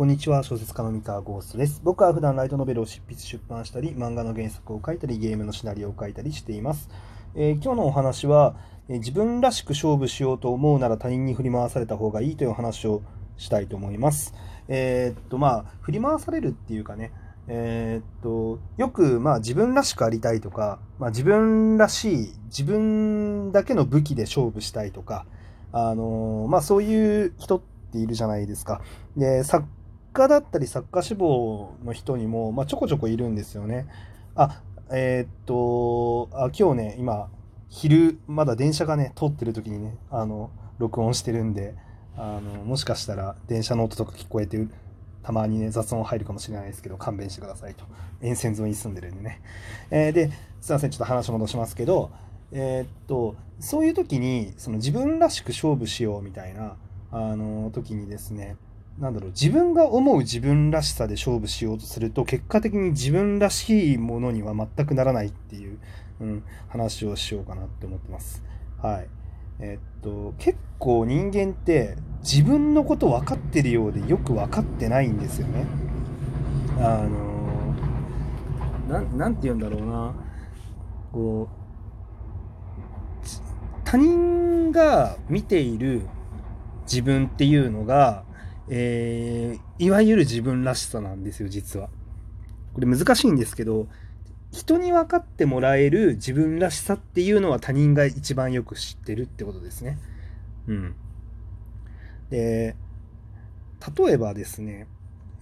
こんにちは、小説家の三河ゴーストです。僕は普段ライトノベルを執筆出版したり、漫画の原作を書いたり、ゲームのシナリオを書いたりしています。えー今日のお話は、えー自分らしく勝負しようと思うなら他人に振り回された方がいいという話をしたいと思います。えーっと、まあ、振り回されるっていうかね、えっと、よく、まあ、自分らしくありたいとか、まあ、自分らしい、自分だけの武器で勝負したいとか、あのまあ、そういう人っているじゃないですか。で、家だったり作家志望の人にも、まあ、ちょこちょこいるんですよね。あ、えーっと、あ今日ね、今、昼、まだ電車がね、通ってる時にね、あの、録音してるんで、あの、もしかしたら電車の音とか聞こえて、たまにね、雑音入るかもしれないですけど、勘弁してくださいと。沿線沿いに住んでるんでね。えーで、すいません、ちょっと話戻しますけど、えーっと、そういう時に、その自分らしく勝負しようみたいな、あの、時にですね、なんだろう、自分が思う自分らしさで勝負しようとすると、結果的に自分らしいものには全くならないっていう、うん、話をしようかなって思ってます。はい。えっと、結構人間って自分のこと分かってるようでよく分かってないんですよね。あのなん、なんて言うんだろうな。こう、他人が見ている自分っていうのが、えーいわゆる自分らしさなんですよ、実は。これ難しいんですけど、人に分かってもらえる自分らしさっていうのは他人が一番よく知ってるってことですね。うん。で、例えばですね、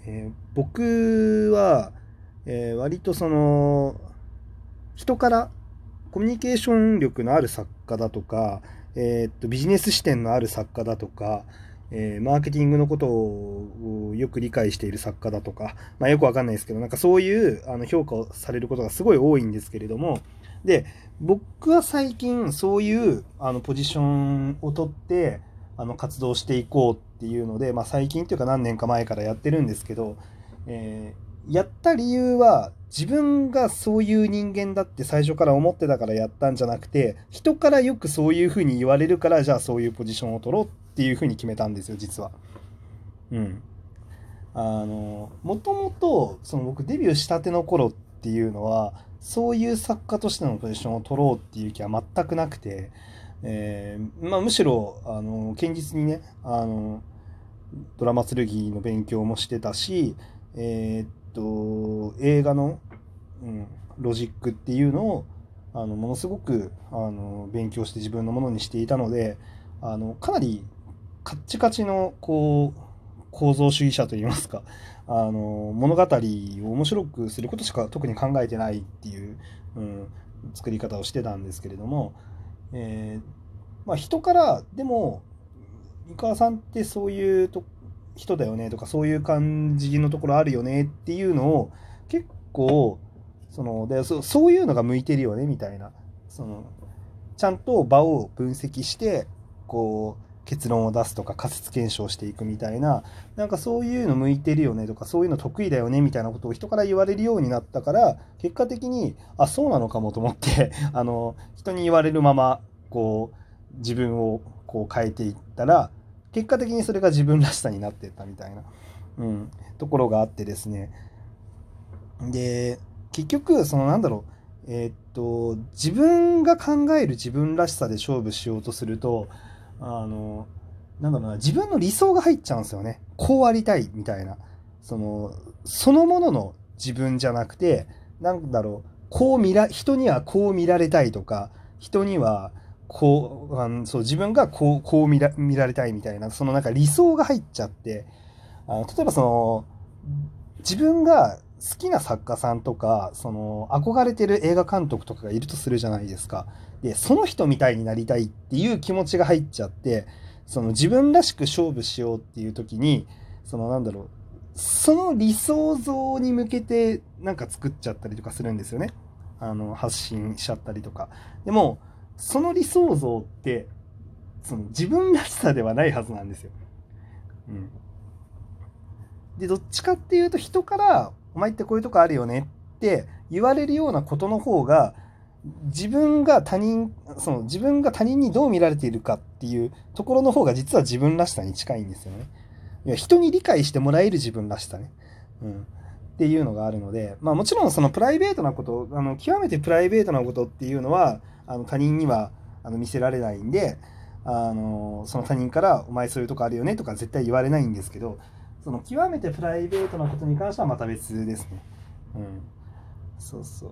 えー僕は、えー割とその、人からコミュニケーション力のある作家だとか、えーっとビジネス視点のある作家だとか、えーマーケティングのことをよく理解している作家だとか、まあ、よくわかんないですけど、なんかそういうあの評価をされることがすごい多いんですけれども、で、僕は最近そういうあのポジションを取ってあの活動していこうっていうので、まあ、最近というか何年か前からやってるんですけど、えーやった理由は自分がそういう人間だって最初から思ってたからやったんじゃなくて人からよくそういうふうに言われるからじゃあそういうポジションを取ろうっていうふうに決めたんですよ実は。うん。あのもともとその僕デビューしたての頃っていうのはそういう作家としてのポジションを取ろうっていう気は全くなくて、えーまあ、むしろあの堅実にねあのドラマ剣の勉強もしてたし、えーっと映画の、うん、ロジックっていうのをあのものすごくあの勉強して自分のものにしていたのであのかなりカッチカチのこう構造主義者といいますか あの物語を面白くすることしか特に考えてないっていう、うん、作り方をしてたんですけれども、えーまあ、人からでも三河さんってそういうと人だよねとかそういう感じのところあるよねっていうのを結構そのでそそういうのが向いてるよねみたいなそのちゃんと場を分析してこう結論を出すとか仮説検証していくみたいななんかそういうの向いてるよねとかそういうの得意だよねみたいなことを人から言われるようになったから結果的にあそうなのかもと思って あの人に言われるままこう自分をこう変えていったら結果的にそれが自分らしさになっていったみたいな、うん、ところがあってですね。で結局そのなんだろうえーっと自分が考える自分らしさで勝負しようとするとあのなんだろうな自分の理想が入っちゃうんですよね。こうありたいみたいな。そのそのものの自分じゃなくてなんだろうこう見ら人にはこう見られたいとか人にはこうあのそう自分がこうこう見ら見られたいみたいなそのなんか理想が入っちゃってあの例えばその自分が好きな作家さんとかその憧れてる映画監督とかがいるとするじゃないですか。でその人みたいになりたいっていう気持ちが入っちゃってその自分らしく勝負しようっていう時にそのなんだろうその理想像に向けてなんか作っちゃったりとかするんですよね。あの発信しちゃったりとか。でもその理想像ってその自分らしさではないはずなんですよ。うん、でどっちかっていうと人から「お前ってこういうとこあるよね」って言われるようなことの方が自分が他人その自分が他人にどう見られているかっていうところの方が実は自分らしさに近いんですよね。いや人に理解してもらえる自分らしさね。うん。っていうのがあるので、まあもちろんそのプライベートなこと、あの極めてプライベートなことっていうのは、あの他人にはあの見せられないんで、あのその他人から「お前そういうとこあるよね」とか絶対言われないんですけどその極めてプライベートなことに関してはまた別ですね。うん。そうそう。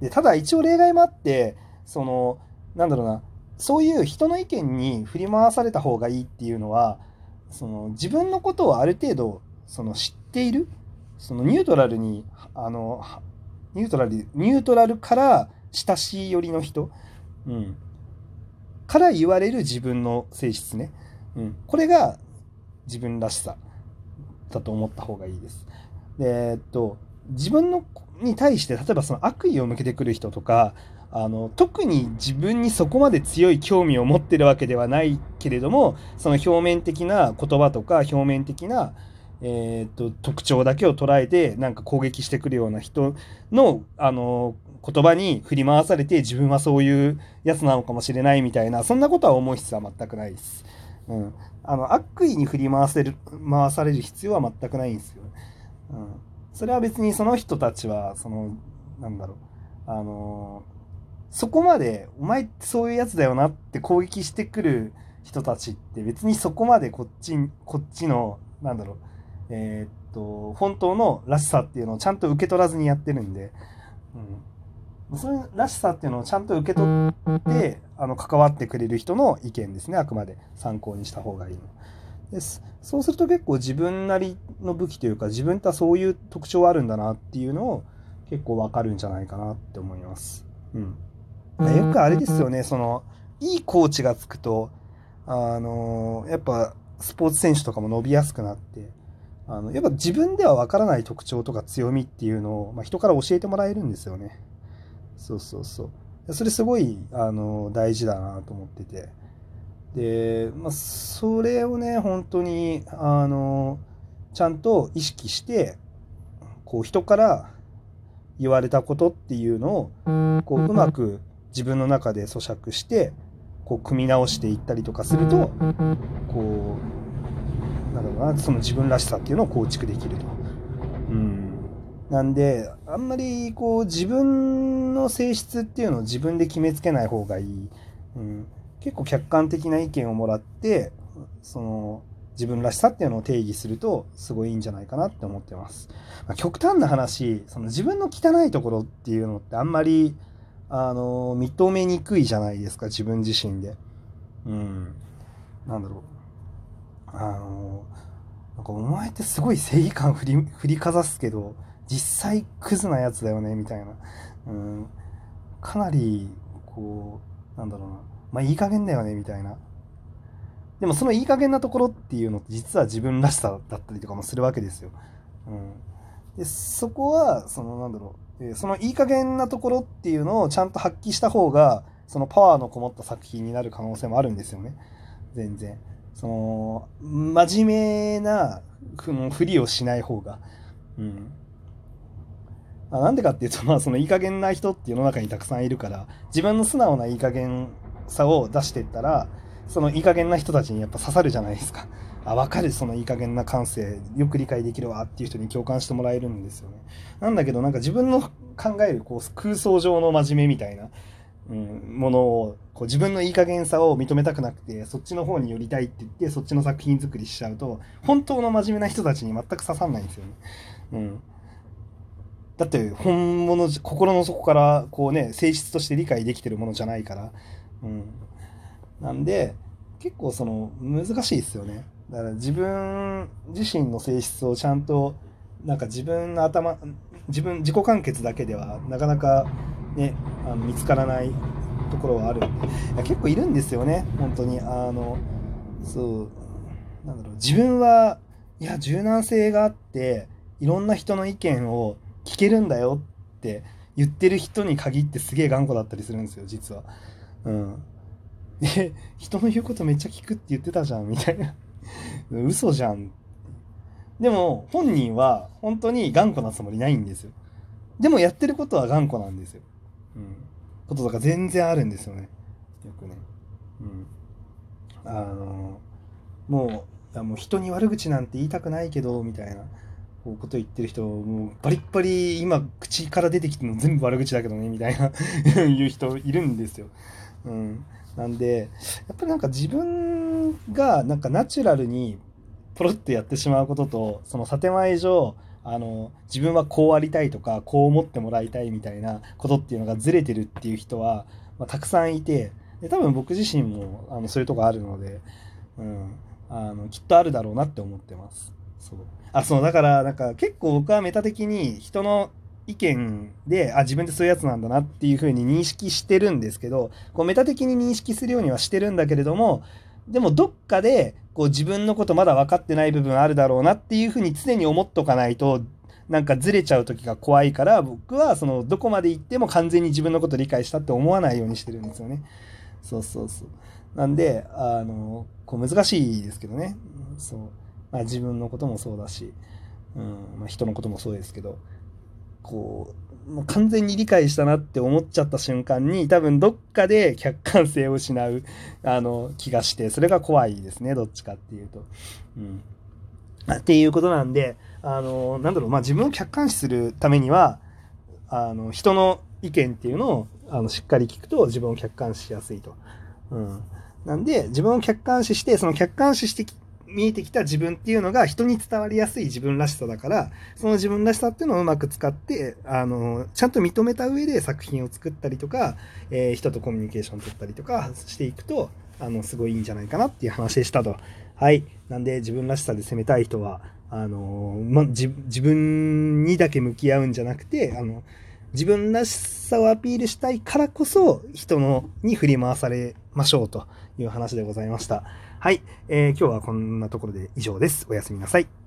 で、ただ一応例外もあって、その、なんだろうな、そういう人の意見に振り回された方がいいっていうのは、その自分のことをある程度その知っているそのニュートラルにあのニュートラルニュートラルから親しい寄りの人、うん、から言われる自分の性質ね、うん、これが自分らしさだと思った方がいいです。でえっと自分のに対して例えばその悪意を向けてくる人とかあの特に自分にそこまで強い興味を持ってるわけではないけれどもその表面的な言葉とか表面的な、えーと、特徴だけを捉えてなんか攻撃してくるような人のあの言葉に振り回されて自分はそういうやつなのかもしれないみたいなそんなことは思う必要は全くないです。うん、あの悪意に振り回せる回される必要は全くないんですよ。うん、それは別にその人たちはそのなんだろう。あのそこまでお前ってそういうやつだよなって攻撃してくる人たちって別にそこまでこっちこっちのなんだろう。えー、っと本当のらしさっていうのをちゃんと受け取らずにやってるんで、うん、そういうらしさっていうのをちゃんと受け取ってあの関わってくれる人の意見ですねあくまで参考にした方がいいの。ですそうすると結構自分なりの武器というか自分とはそういう特徴あるんだなっていうのを結構わかるんじゃないかなって思います。うんよくあれですよね、その、いいコーチがつくと、あの、やっぱ、スポーツ選手とかも伸びやすくなって、あの、やっぱ自分ではわからない特徴とか強みっていうのを、まあ、人から教えてもらえるんですよね。そうそうそう。それすごい、あの、大事だなと思ってて。で、まあ、それをね、本当に、あの、ちゃんと意識して、こう、人から言われたことっていうのを、こう、うまく自分の中で咀嚼してこう組み直していったりとかするとこうなんだろうなその自分らしさっていうのを構築できると。うん、なんであんまりこう自分の性質っていうのを自分で決めつけない方がいい。うん、結構客観的な意見をもらってその自分らしさっていうのを定義するとすごいいいんじゃないかなって思ってます。まあ、極端な話その自分の汚いところっていうのってあんまりあの認めにくいじゃないですか自分自身でうんなんだろうあのなんかお前ってすごい正義感振り振りかざすけど実際クズなやつだよねみたいな。うん。かなりこうなんだろうな。まあいい加減だよねみたいな。でもそのいい加減なところっていうのって実は自分らしさだったりとかもするわけですよ。うん、でそこはそのなんだろう。そのいい加減なところっていうのをちゃんと発揮した方がそのパワーのこもった作品になる可能性もあるんですよね。全然。その真面目なふりをしない方が。うん。あなんでかっていうとまあそのいい加減な人って世の中にたくさんいるから自分の素直ないい加減さを出していったらそのいい加減な人たちにやっぱ刺さるじゃないですかあ、わかる、そのいい加減な感性、よく理解できるわっていう人に共感してもらえるんですよね。なんだけど、なんか自分の考えるこう空想上の真面目みたいな、うん、ものを、こう自分のいい加減さを認めたくなくて、そっちの方に寄りたいって言って、そっちの作品作りしちゃうと、本当の真面目な人たちに全く刺さんないんですよね。うん。だって本物心の底からこうね性質として理解できてるものじゃないから、うん、なんで結構その難しいですよね。だから自分自身の性質をちゃんとなんか自分の頭自分自己完結だけではなかなかねあの見つからないところはある。んで結構いるんですよね。本当に。あのそうなんだろう。自分はいや柔軟性があっていろんな人の意見を聞けるんだよって言ってる人に限ってすげえ頑固だったりするんですよ実は。うん。で人の言うことめっちゃ聞くって言ってたじゃんみたいな嘘じゃん。でも、本人は本当に頑固なつもりないんですよ。でもやってることは頑固なんですよ。うん。こととか全然あるんですよね。よくね。うん。あの、もやもう人に悪口なんて言いたくないけどみたいなこうこと言ってる人もうバリッバリ今口から出てきても全部悪口だけどねみたいな 言う人いるんですよ。うん、なんでやっぱりなんか自分がなんかナチュラルにポロってやってしまうこととその建前上あの自分はこうありたいとかこう思ってもらいたいみたいなことっていうのがずれてるっていう人は、まあ、たくさんいてで多分僕自身もあのそういうとこあるので、うん、あのきっとあるだろうなって思ってます。そうあそうだからなんか結構僕はメタ的に人の意見であ自分ってそういうやつなんだなっていうふうに認識してるんですけどこうメタ的に認識するようにはしてるんだけれどもでもどっかでこう自分のことまだ分かってない部分あるだろうなっていうふうに常に思っとかないとなんかずれちゃう時が怖いから僕はそのどこまで行っても完全に自分のこと理解したって思わないようにしてるんですよね。そうそうそう。なんで、あの、こう難しいですけどね。そう。まあ、自分のこともそうだし、うんまあ、人のこともそうですけど、こう、もう完全に理解したなって思っちゃった瞬間に、多分どっかで客観性を失うあの気がして、それが怖いですね、どっちかっていうと。うんっていうことなんで、あの、なんだろう、まあ自分を客観視するためには、あの、人の意見っていうのを、あの、しっかり聞くと自分を客観視しやすいと。うん。なんで、自分を客観視して、その客観視して見えてきた自分っていうのが人に伝わりやすい自分らしさだから、その自分らしさっていうのをうまく使って、あの、ちゃんと認めた上で作品を作ったりとか、えー、人とコミュニケーション取ったりとかしていくと、あの、すごいいいんじゃないかなっていう話でしたと。はい。なんで、自分らしさで攻めたい人は、あの、ま、自分にだけ向き合うんじゃなくて、あの、自分らしさをアピールしたいからこそ、人のに振り回されましょうという話でございました。はい、えー、今日はこんなところで以上です。おやすみなさい。